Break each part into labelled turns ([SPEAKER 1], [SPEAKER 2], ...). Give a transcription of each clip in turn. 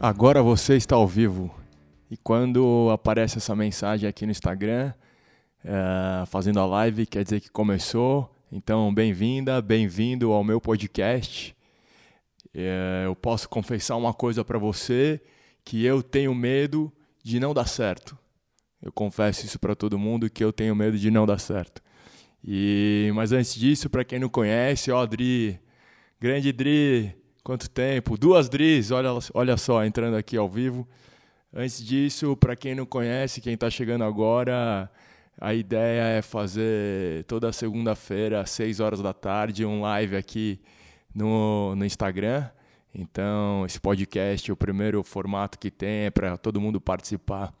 [SPEAKER 1] Agora você está ao vivo. E quando aparece essa mensagem aqui no Instagram, é, fazendo a live, quer dizer que começou. Então, bem-vinda, bem-vindo ao meu podcast. É, eu posso confessar uma coisa para você, que eu tenho medo de não dar certo. Eu confesso isso para todo mundo que eu tenho medo de não dar certo. E mas antes disso, para quem não conhece, ó, Dri, grande Dri, quanto tempo? Duas Dris, olha, olha só, entrando aqui ao vivo. Antes disso, para quem não conhece, quem está chegando agora, a ideia é fazer toda segunda-feira, às 6 horas da tarde, um live aqui no, no Instagram. Então, esse podcast, o primeiro formato que tem é para todo mundo participar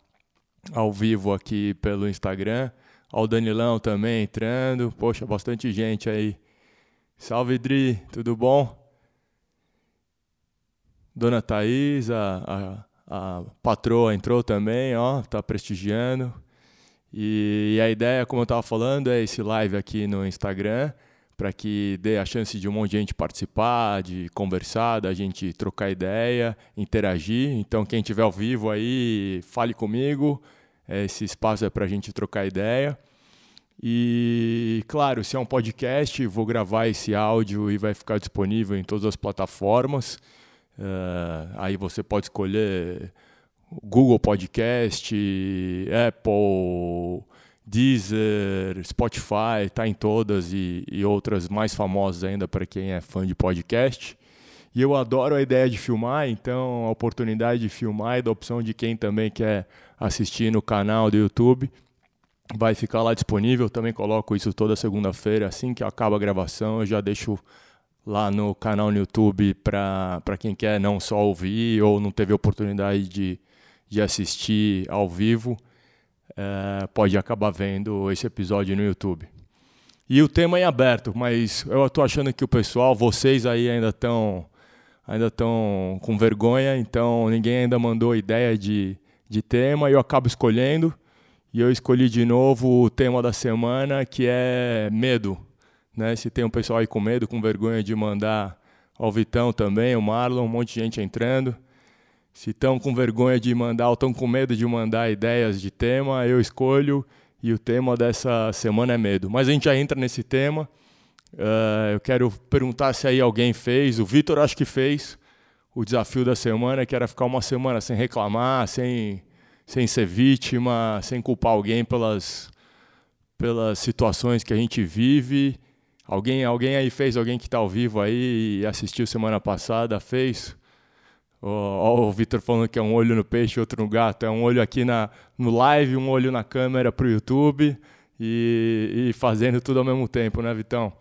[SPEAKER 1] ao vivo aqui pelo Instagram. Ó, o Danilão também entrando. Poxa, bastante gente aí. Salve, Dri, tudo bom? Dona Thaís, a, a, a patroa entrou também, ó, tá prestigiando. E, e a ideia, como eu estava falando, é esse live aqui no Instagram para que dê a chance de um monte de gente participar, de conversar, da gente trocar ideia, interagir. Então, quem estiver ao vivo aí, fale comigo. Esse espaço é para a gente trocar ideia. E, claro, se é um podcast, vou gravar esse áudio e vai ficar disponível em todas as plataformas. Uh, aí você pode escolher Google Podcast, Apple, Deezer, Spotify, está em todas e, e, outras mais famosas ainda para quem é fã de podcast. E eu adoro a ideia de filmar, então a oportunidade de filmar e da opção de quem também quer assistir no canal do YouTube vai ficar lá disponível. Também coloco isso toda segunda-feira, assim que acaba a gravação, eu já deixo lá no canal no YouTube para quem quer não só ouvir ou não teve oportunidade de, de assistir ao vivo é, pode acabar vendo esse episódio no YouTube. E o tema é aberto, mas eu estou achando que o pessoal, vocês aí ainda estão ainda estão com vergonha, então ninguém ainda mandou ideia de, de tema eu acabo escolhendo. E eu escolhi de novo o tema da semana, que é medo. Né? Se tem um pessoal aí com medo, com vergonha de mandar ao Vitão também, o Marlon, um monte de gente entrando. Se estão com vergonha de mandar ou estão com medo de mandar ideias de tema, eu escolho e o tema dessa semana é medo. Mas a gente já entra nesse tema. Uh, eu quero perguntar se aí alguém fez. O Vitor acho que fez o desafio da semana, que era ficar uma semana sem reclamar, sem, sem ser vítima, sem culpar alguém pelas, pelas situações que a gente vive. Alguém, alguém aí fez, alguém que está ao vivo aí e assistiu semana passada, fez? Ó, o Vitor falando que é um olho no peixe, outro no gato. É um olho aqui na, no live, um olho na câmera para o YouTube e, e, fazendo tudo ao mesmo tempo, né, Vitão?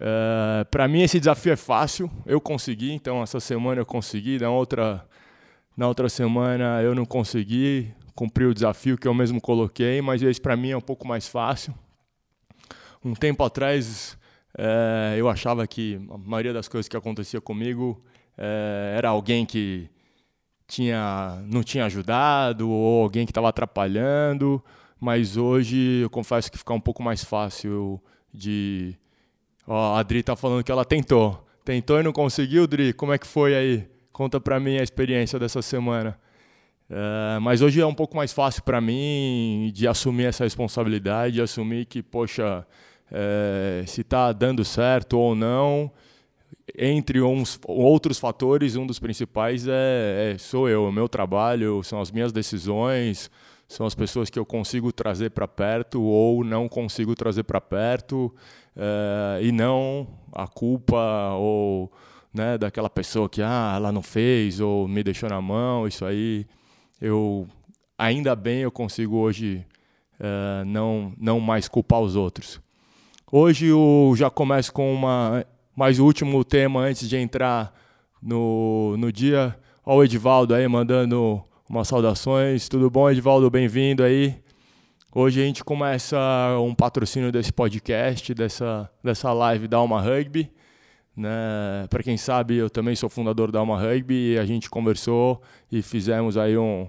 [SPEAKER 1] É, para mim esse desafio é fácil, eu consegui, então essa semana eu consegui, na outra, na outra semana eu não consegui cumprir o desafio que eu mesmo coloquei, mas esse para mim é um pouco mais fácil. Um tempo atrás é, eu achava que a maioria das coisas que acontecia comigo é, era alguém que tinha, não tinha ajudado ou alguém que estava atrapalhando, mas hoje eu confesso que fica um pouco mais fácil de. Ó, a Dri está falando que ela tentou. Tentou e não conseguiu, Dri? Como é que foi aí? Conta para mim a experiência dessa semana. É, mas hoje é um pouco mais fácil para mim de assumir essa responsabilidade, de assumir que, poxa, é, se está dando certo ou não, entre uns outros fatores, um dos principais é, é sou eu, o meu trabalho, são as minhas decisões, são as pessoas que eu consigo trazer para perto ou não consigo trazer para perto, é, e não a culpa ou né, daquela pessoa que ah, ela não fez ou me deixou na mão, isso aí eu ainda bem eu consigo hoje é, não não mais culpar os outros. Hoje eu já começo com uma mas o último tema antes de entrar no, no dia, ó o Edivaldo aí mandando umas saudações. Tudo bom, Edivaldo? Bem-vindo aí. Hoje a gente começa um patrocínio desse podcast, dessa, dessa live da Alma Rugby. Né? Para quem sabe, eu também sou fundador da Alma Rugby e a gente conversou e fizemos aí um,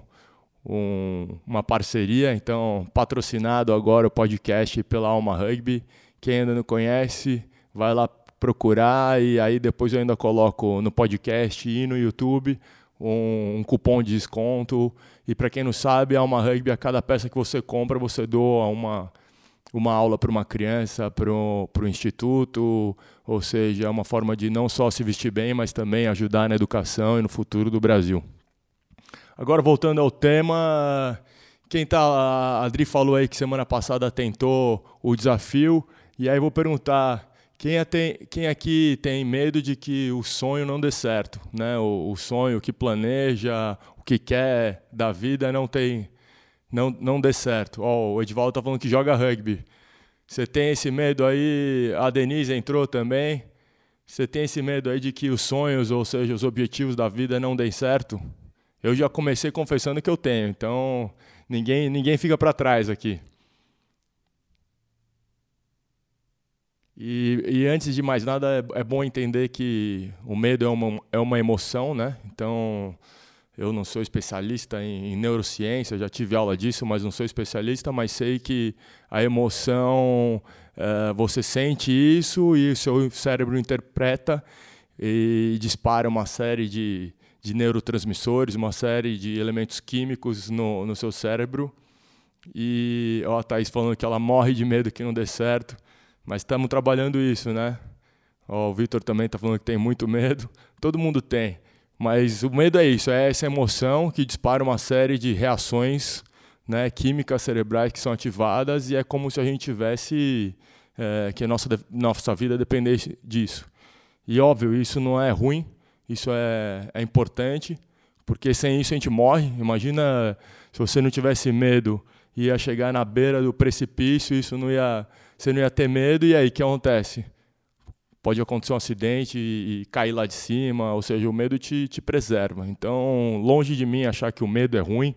[SPEAKER 1] um, uma parceria. Então, patrocinado agora o podcast pela Alma Rugby. Quem ainda não conhece, vai lá procurar e aí depois eu ainda coloco no podcast e no YouTube um, um cupom de desconto. E para quem não sabe, a Alma Rugby, a cada peça que você compra, você doa uma, uma aula para uma criança, para o instituto, ou seja, é uma forma de não só se vestir bem, mas também ajudar na educação e no futuro do Brasil. Agora, voltando ao tema, quem tá, a Adri falou aí que semana passada tentou o desafio, e aí vou perguntar, quem, é, tem, quem aqui tem medo de que o sonho não dê certo? Né? O, o sonho, que planeja, o que quer da vida não tem, não, não dê certo. Oh, o Edvaldo está falando que joga rugby. Você tem esse medo aí? A Denise entrou também. Você tem esse medo aí de que os sonhos, ou seja, os objetivos da vida não deem certo? Eu já comecei confessando que eu tenho, então ninguém, ninguém fica para trás aqui. E, e, antes de mais nada, é, é, bom entender que o medo é uma, é uma emoção, né? Então, eu não sou especialista em, em neurociência, já tive aula disso, mas não sou especialista, mas sei que a emoção, é, você sente isso e o seu cérebro interpreta e dispara uma série de, de neurotransmissores, uma série de elementos químicos no, no seu cérebro. E ó, a Thaís falando que ela morre de medo que não dê certo. Mas estamos trabalhando isso, né? Ó, o Vitor também está falando que tem muito medo. Todo mundo tem. Mas o medo é isso, é essa emoção que dispara uma série de reações né, químicas cerebrais que são ativadas e é como se a gente tivesse é, que a nossa, nossa vida dependesse disso. E óbvio, isso não é ruim, isso é, é importante, porque sem isso a gente morre. Imagina se você não tivesse medo, ia chegar na beira do precipício, isso não ia você não ia ter medo, e aí o que acontece? Pode acontecer um acidente e, e, cair lá de cima, ou seja, o medo te, te preserva. Então, longe de mim achar que o medo é ruim,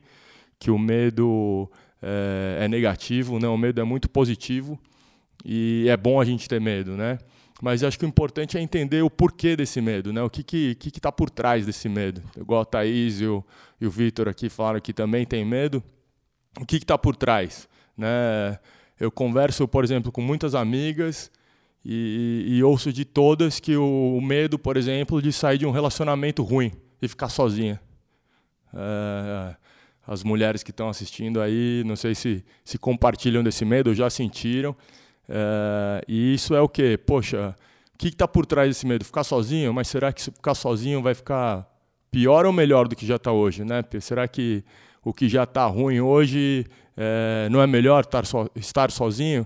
[SPEAKER 1] que o medo é, é negativo, não, o medo é muito positivo e é bom a gente ter medo, né? Mas acho que o importante é entender o porquê desse medo, né? O que que que está por trás desse medo? Igual a Thaís e o, e o Vitor aqui falaram que também tem medo. O que está por trás, né? Eu converso, por exemplo, com muitas amigas e, e ouço de todas que o, o, medo, por exemplo, de sair de um relacionamento ruim e ficar sozinha. É, as mulheres que estão assistindo aí, não sei se, se compartilham desse medo, já sentiram. É, e isso é o quê? Poxa, o que está por trás desse medo? Ficar sozinho? Mas será que se ficar sozinho vai ficar pior ou melhor do que já está hoje? Né? Será que o que já está ruim hoje é, não é melhor estar, so, estar sozinho?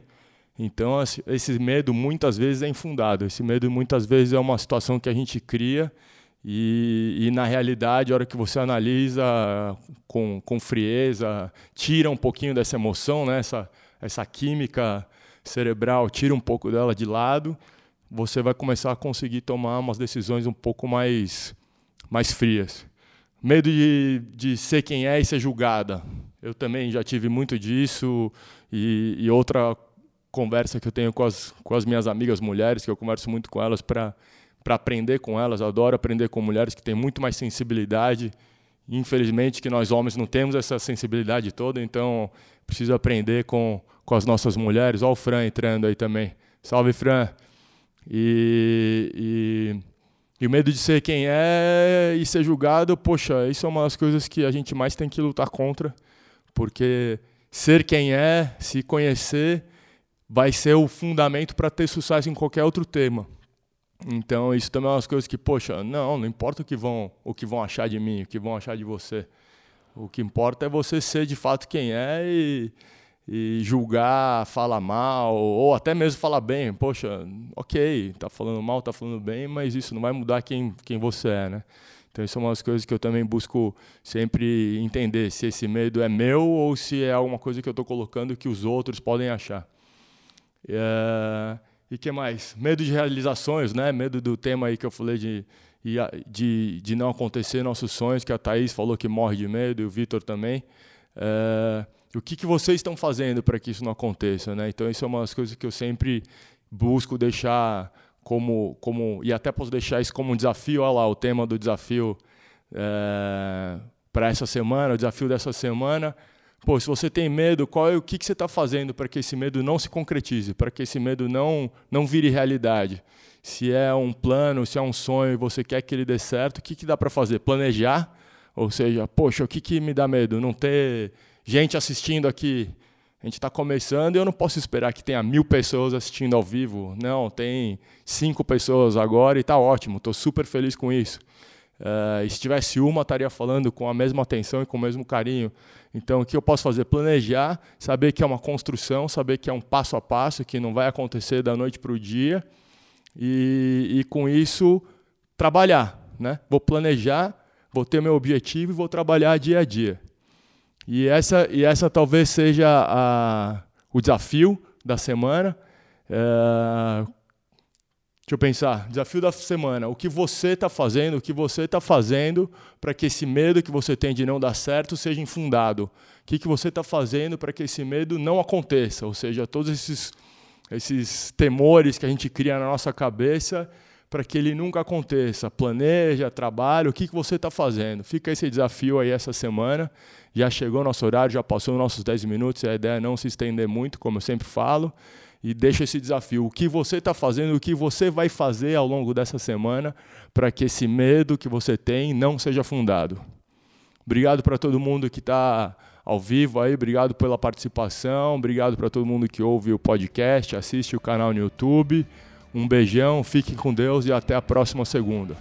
[SPEAKER 1] Então, esse medo muitas vezes é infundado. Esse medo muitas vezes é uma situação que a gente cria e, e na realidade, a hora que você analisa com, com frieza, tira um pouquinho dessa emoção, né? essa, essa química cerebral, tira um pouco dela de lado, você vai começar a conseguir tomar umas decisões um pouco mais, mais frias. Medo de, de ser quem é e ser julgada. Eu também já tive muito disso. E, e outra conversa que eu tenho com as, com as minhas amigas mulheres, que eu converso muito com elas para aprender com elas. Adoro aprender com mulheres que têm muito mais sensibilidade. Infelizmente, que nós homens não temos essa sensibilidade toda, então preciso aprender com, com as nossas mulheres. Olha o Fran entrando aí também. Salve, Fran! E, e e o medo de ser quem é e ser julgado, poxa, isso é uma das coisas que a gente mais tem que lutar contra, porque ser quem é, se conhecer, vai ser o fundamento para ter sucesso em qualquer outro tema. Então, isso também é uma das coisas que, poxa, não, não importa o que vão, o que vão achar de mim, o que vão achar de você. O que importa é você ser de fato quem é e, e julgar, falar mal, ou até mesmo falar bem. Poxa, ok, tá falando mal, tá falando bem, mas isso não vai mudar quem, quem você é, né? Então, isso é uma das coisas que eu também busco sempre entender, se esse medo é meu ou se é alguma coisa que eu estou colocando que os outros podem achar. É, e que mais? Medo de realizações, né? Medo do tema aí que eu falei de, de, de não acontecer nossos sonhos, que a Thaís falou que morre de medo, e o Vitor também. É, o que, que vocês estão fazendo para que isso não aconteça, né? Então isso é uma das coisas que eu sempre busco deixar como como e até posso deixar isso como um desafio, olha lá o tema do desafio é, para essa semana, o desafio dessa semana. Pô, se você tem medo, qual é o que, que você está fazendo para que esse medo não se concretize, para que esse medo não não vire realidade? Se é um plano, se é um sonho e você quer que ele dê certo, o que, que dá para fazer? Planejar Ou seja, poxa, o que, que me dá medo? Não ter gente assistindo aqui. A gente está começando e eu não posso esperar que tenha mil pessoas assistindo ao vivo. Não, tem cinco pessoas agora e está ótimo. Estou super feliz com isso. Uh, se tivesse uma, estaria falando com a mesma atenção e com o mesmo carinho. Então, o que eu posso fazer? Planejar, saber que é uma construção, saber que é um passo a passo, que não vai acontecer da noite para o dia, e, e com isso trabalhar. Né? Vou planejar, vou ter meu objetivo e vou trabalhar dia a dia. E essa, e essa talvez seja a, o desafio da semana. É, Deixa eu pensar. Desafio da semana. O que você está fazendo, o que você está fazendo para que esse medo que você tem de não dar certo seja infundado? O que, que você está fazendo para que esse medo não aconteça? Ou seja, todos esses, esses temores que a gente cria na nossa cabeça para que ele nunca aconteça. Planeja, trabalha, o que, que você está fazendo? Fica esse desafio aí essa semana. Já chegou o nosso horário, já passou nossos 10 minutos. A ideia é não se estender muito, como eu sempre falo e deixa esse desafio. O que você está fazendo, o que você vai fazer ao longo dessa semana para que esse medo que você tem não seja fundado. Obrigado para todo mundo que está ao vivo aí, obrigado pela participação, obrigado para todo mundo que ouve o podcast, assiste o canal no YouTube. Um beijão, fiquem com Deus e até a próxima segunda.